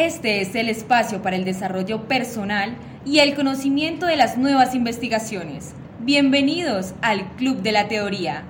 Este es el espacio para el desarrollo personal y el conocimiento de las nuevas investigaciones. Bienvenidos al Club de la Teoría.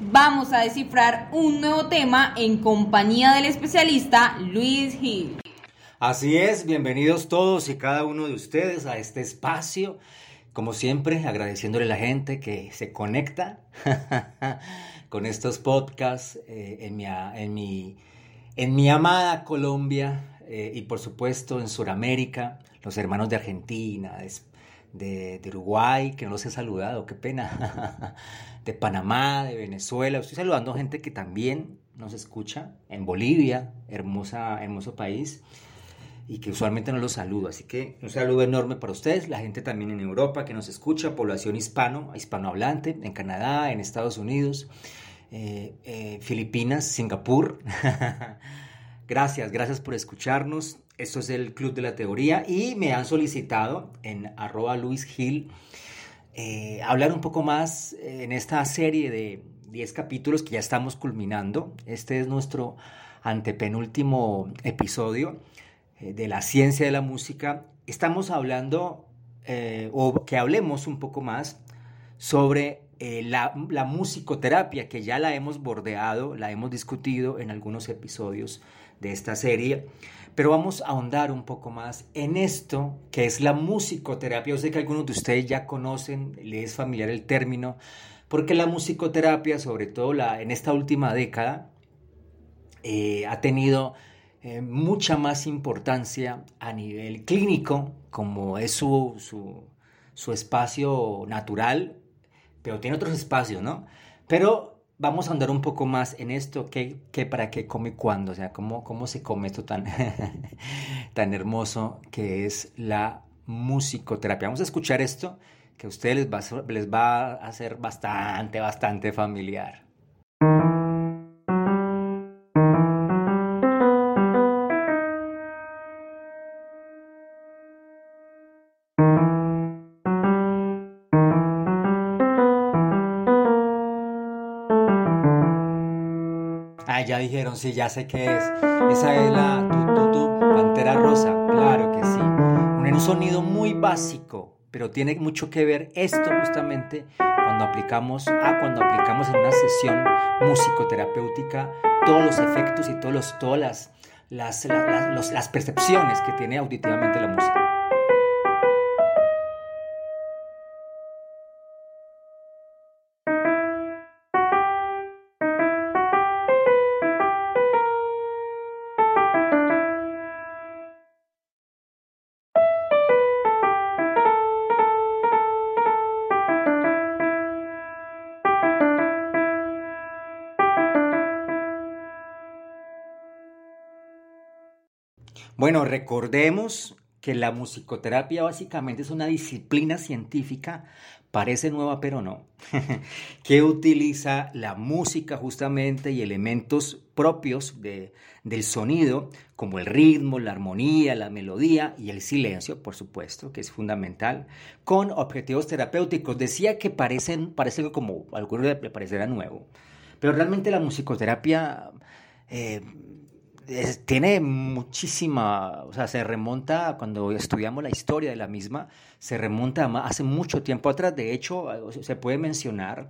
Vamos a descifrar un nuevo tema en compañía del especialista Luis Gil. Así es, bienvenidos todos y cada uno de ustedes a este espacio. Como siempre, agradeciéndole a la gente que se conecta con estos podcasts eh, en, mi, amada Colombia eh, y por supuesto en Sudamérica, los hermanos de Argentina, de, de Uruguay, que no los he saludado, qué pena. de Panamá, de Venezuela. Estoy saludando gente que también nos escucha en Bolivia, hermosa, hermoso país, y que usualmente no los saludo. Así que un saludo enorme para ustedes, la gente también en Europa que nos escucha, población hispano, hispanohablante, en Canadá, en Estados Unidos, eh, eh, Filipinas, Singapur. gracias, gracias por escucharnos. Esto es el Club de la Teoría y me han solicitado en arroba Luis Gil eh, hablar un poco más eh, en esta serie de 10 capítulos que ya estamos culminando. Este es nuestro antepenúltimo episodio eh, de la ciencia de la música. Estamos hablando, o que hablemos un poco más sobre la, la, musicoterapia, que ya la hemos bordeado, la hemos discutido en algunos episodios de esta serie. Pero vamos a ahondar un poco más en esto que es la musicoterapia. Yo sé que algunos de ustedes ya conocen, les es familiar el término, porque la musicoterapia, sobre todo la, en esta última década, eh, ha tenido eh, mucha más importancia a nivel clínico, como es su, su, su espacio natural, pero tiene otros espacios, ¿no? Pero vamos a andar un poco más en esto, qué, qué para qué come cuándo, o sea, cómo, cómo se come esto tan, tan hermoso que es la musicoterapia. Vamos a escuchar esto que a ustedes les va, les va a hacer bastante, bastante familiar. Dijeron, sí, ya sé qué es. Esa es la tu, pantera rosa. Claro que sí. Un sonido muy básico, pero tiene mucho que ver esto justamente cuando aplicamos, ah, cuando aplicamos en una sesión musicoterapéutica todos los efectos y todos los, todas las, las, las percepciones que tiene auditivamente la música. Bueno, recordemos que la musicoterapia básicamente es una disciplina científica, parece nueva pero no, que utiliza la música justamente y elementos propios de, del sonido, como el ritmo, la armonía, la melodía y el silencio, por supuesto, que es fundamental, con objetivos terapéuticos. Decía que parecen, parece como algunos le parecerá nuevo, pero realmente la musicoterapia eh, tiene muchísima, o sea, se remonta, cuando estudiamos la historia de la misma, se remonta hace mucho tiempo atrás. De hecho, se puede mencionar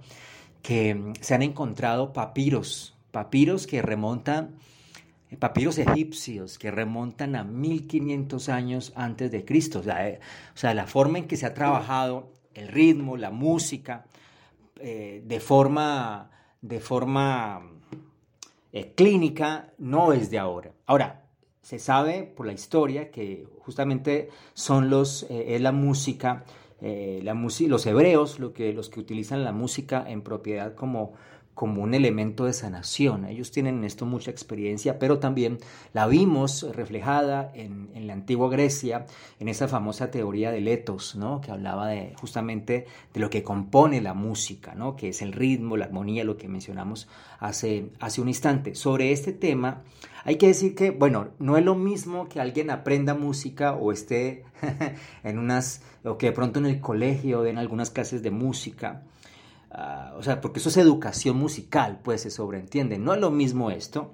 que se han encontrado papiros, papiros que remontan, papiros egipcios que remontan a 1500 años antes de Cristo. O sea, eh, o sea la forma en que se ha trabajado el ritmo, la música, eh, de forma, de forma eh, clínica no es de ahora. Ahora, se sabe por la historia que justamente son los, eh, es la música, eh, los hebreos lo que, los que utilizan la música en propiedad como como un elemento de sanación. Ellos tienen en esto mucha experiencia, pero también la vimos reflejada en, la antigua Grecia, en esa famosa teoría de Letos, ¿no? que hablaba de, justamente de lo que compone la música, ¿no? que es el ritmo, la armonía, lo que mencionamos hace, hace un instante. Sobre este tema, hay que decir que, bueno, no es lo mismo que alguien aprenda música o esté en unas, o que de pronto en el colegio den algunas clases de música Ah, o sea, porque eso es educación musical, pues se sobreentiende. No es lo mismo esto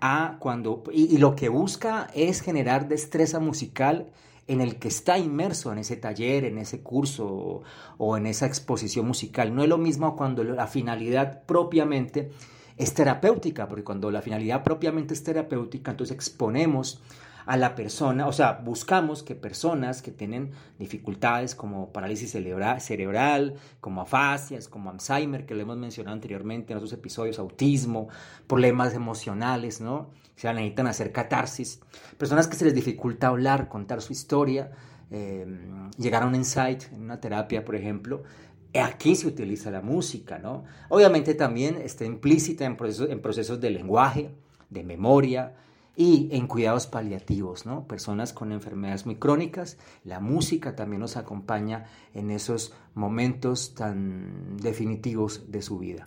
a cuando, y, lo que busca es generar destreza musical en el que está inmerso en ese taller, en ese curso o, en esa exposición musical. No es lo mismo cuando la finalidad propiamente es terapéutica, porque cuando la finalidad propiamente es terapéutica, entonces exponemos a la persona, o sea, buscamos que personas que tienen dificultades como parálisis cerebral, como afasias, como Alzheimer, que lo hemos mencionado anteriormente en otros episodios, autismo, problemas emocionales, ¿no? Se necesitan hacer catarsis, personas que se les dificulta hablar, contar su historia, eh, llegar a un insight en una terapia, por ejemplo, Aquí se utiliza la música, ¿no? Obviamente también está implícita en procesos, en procesos de lenguaje, de memoria, y en cuidados paliativos, ¿no? Personas con enfermedades muy crónicas, la música también nos acompaña en esos momentos tan definitivos de su vida.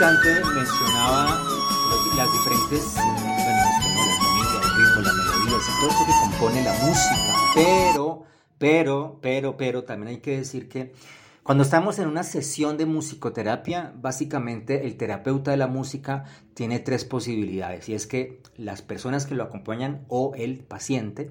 Mencionaba las diferentes, bueno, el ritmo, la melodía, todo eso que compone la música, pero, pero, pero, pero, también hay que decir que cuando estamos en una sesión de musicoterapia, básicamente el terapeuta de la música tiene tres posibilidades, y es que las personas que lo acompañan o el paciente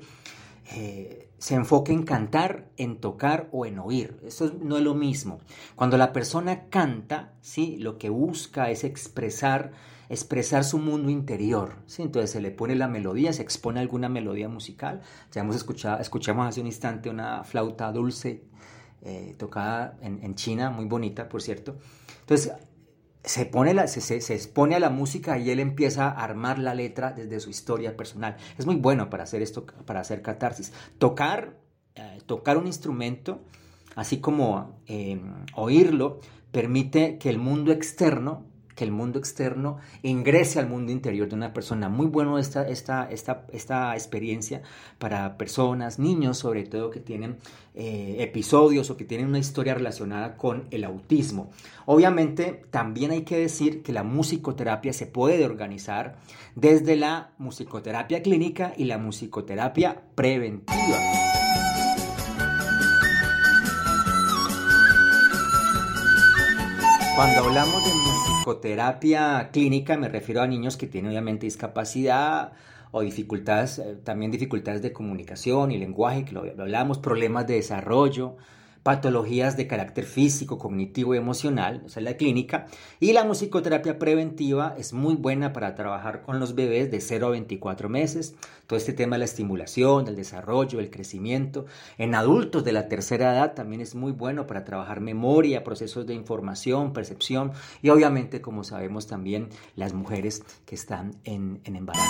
eh, se enfoque en cantar, en tocar o en oír. Eso no es lo mismo. Cuando la persona canta, ¿sí? lo que busca es expresar, expresar su mundo interior. ¿sí? Entonces se le pone la melodía, se expone alguna melodía musical. Ya hemos escuchado, escuchamos hace un instante una flauta dulce eh, tocada en, en China, muy bonita, por cierto. Entonces se, pone se, se, expone a la música y él empieza a armar la letra desde su historia personal. Es muy bueno para hacer esto, para hacer catarsis. Tocar, eh, tocar un instrumento, así como eh, oírlo, permite que el mundo externo que el mundo externo ingrese al mundo interior de una persona. Muy bueno esta, esta, esta, esta experiencia para personas, niños sobre todo, que tienen eh, episodios o que tienen una historia relacionada con el autismo. Obviamente también hay que decir que la musicoterapia se puede organizar desde la musicoterapia clínica y la musicoterapia preventiva. Cuando hablamos de musicoterapia clínica me refiero a niños que tienen obviamente discapacidad o dificultades, eh, también dificultades de comunicación y lenguaje, que lo hablamos, problemas de desarrollo, patologías de carácter físico, cognitivo y emocional, esa es la clínica, y la musicoterapia preventiva es muy buena para trabajar con los bebés de 0 a 24 meses, todo este tema de la estimulación, del desarrollo, el crecimiento, en adultos de la tercera edad también es muy bueno para trabajar memoria, procesos de información, percepción y obviamente, como sabemos también, las mujeres que están en, en embarazo.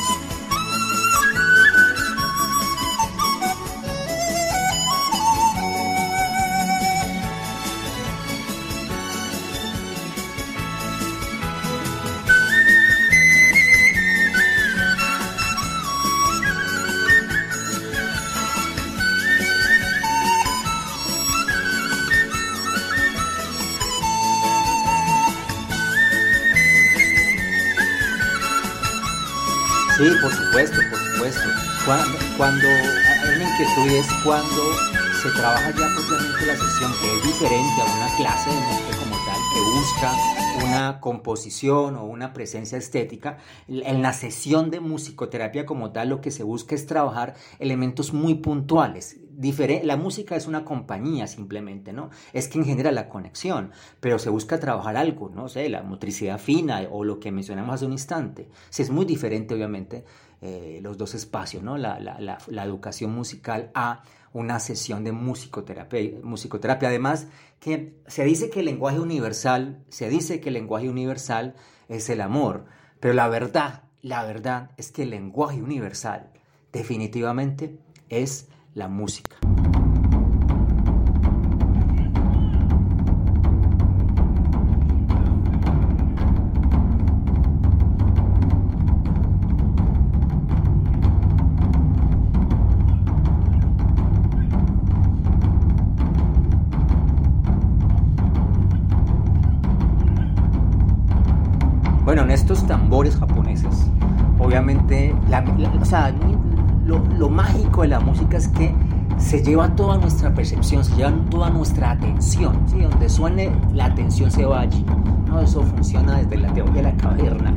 Sí, por supuesto, por supuesto. Cuando, cuando una inquietud es cuando se trabaja ya propiamente la sesión, que es diferente a una clase de música como tal, que busca una composición o una presencia estética. En la sesión de musicoterapia como tal, lo que se busca es trabajar elementos muy puntuales. La música es una compañía simplemente, ¿no? Es quien genera la conexión, pero se busca trabajar algo, no sé, la motricidad fina o lo que mencionamos hace un instante. Si es muy diferente, obviamente, eh, los dos espacios, ¿no? La, la, la, la educación musical a una sesión de musicoterapia, musicoterapia. Además, que se dice que el lenguaje universal, se dice que el lenguaje universal es el amor, pero la verdad, la verdad es que el lenguaje universal definitivamente es la música. Es que se lleva toda nuestra percepción, se lleva toda nuestra atención, ¿sí? donde suene la atención se va allí. ¿no? Eso funciona desde la teoría de la caverna.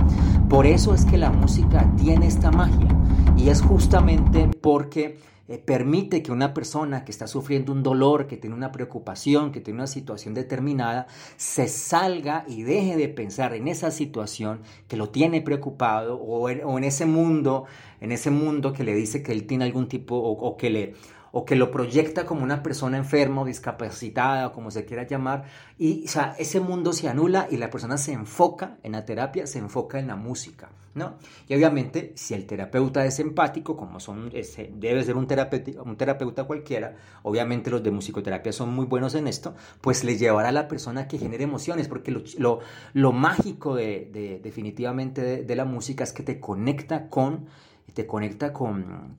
Por eso es que la música tiene esta magia y es justamente porque eh, permite que una persona que está sufriendo un dolor, que tiene una preocupación, que tiene una situación determinada, se salga y deje de pensar en esa situación que lo tiene preocupado o en, ese mundo, en ese mundo que le dice que él tiene algún tipo o que le o que lo proyecta como una persona enferma o discapacitada o como se quiera llamar, y o sea, ese mundo se anula y la persona se enfoca en la terapia, se enfoca en la música, ¿no? Y obviamente, si el terapeuta es empático, como son, debe ser un terapeuta, un terapeuta cualquiera, obviamente los de musicoterapia son muy buenos en esto, pues le llevará a la persona que genere emociones, porque lo, lo, mágico de, definitivamente de la música es que te conecta con te conecta con,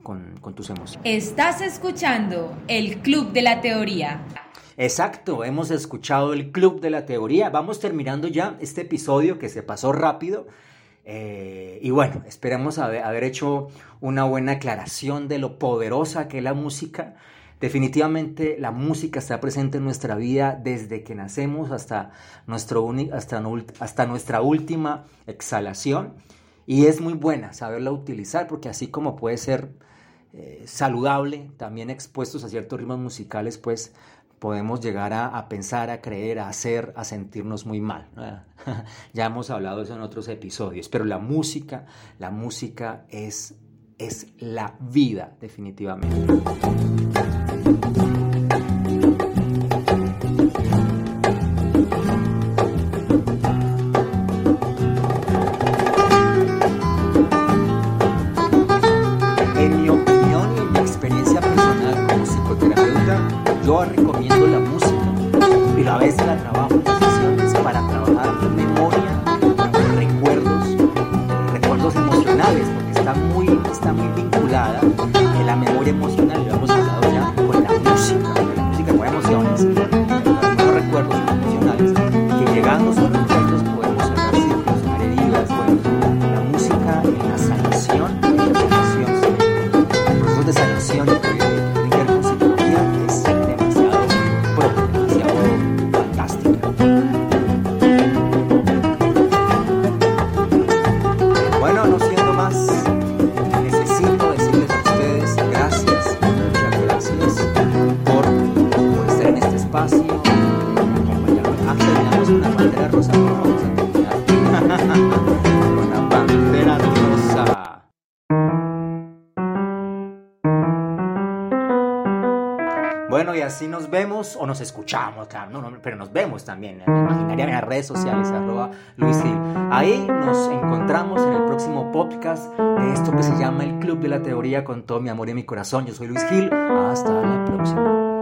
tus emociones. Estás escuchando el Club de la Teoría. Exacto, hemos escuchado el Club de la Teoría. Vamos terminando ya este episodio que se pasó rápido. Eh, y bueno, esperamos haber, hecho una buena aclaración de lo poderosa que es la música. Definitivamente la música está presente en nuestra vida desde que nacemos hasta, nuestro, hasta, hasta nuestra última exhalación. Y es muy buena saberla utilizar porque así como puede ser eh, saludable, también expuestos a ciertos ritmos musicales, pues podemos llegar a, pensar, a creer, a hacer, a sentirnos muy mal. ya hemos hablado de eso en otros episodios, pero la música, la música es, es la vida definitivamente. Vemos o nos escuchamos, claro, no, no, pero nos vemos también en imaginaria en las redes sociales, arroba Luis Gil. Ahí nos encontramos en el próximo podcast de esto que se llama El Club de la Teoría con todo mi amor y mi corazón. Yo soy Luis Gil. Hasta la próxima.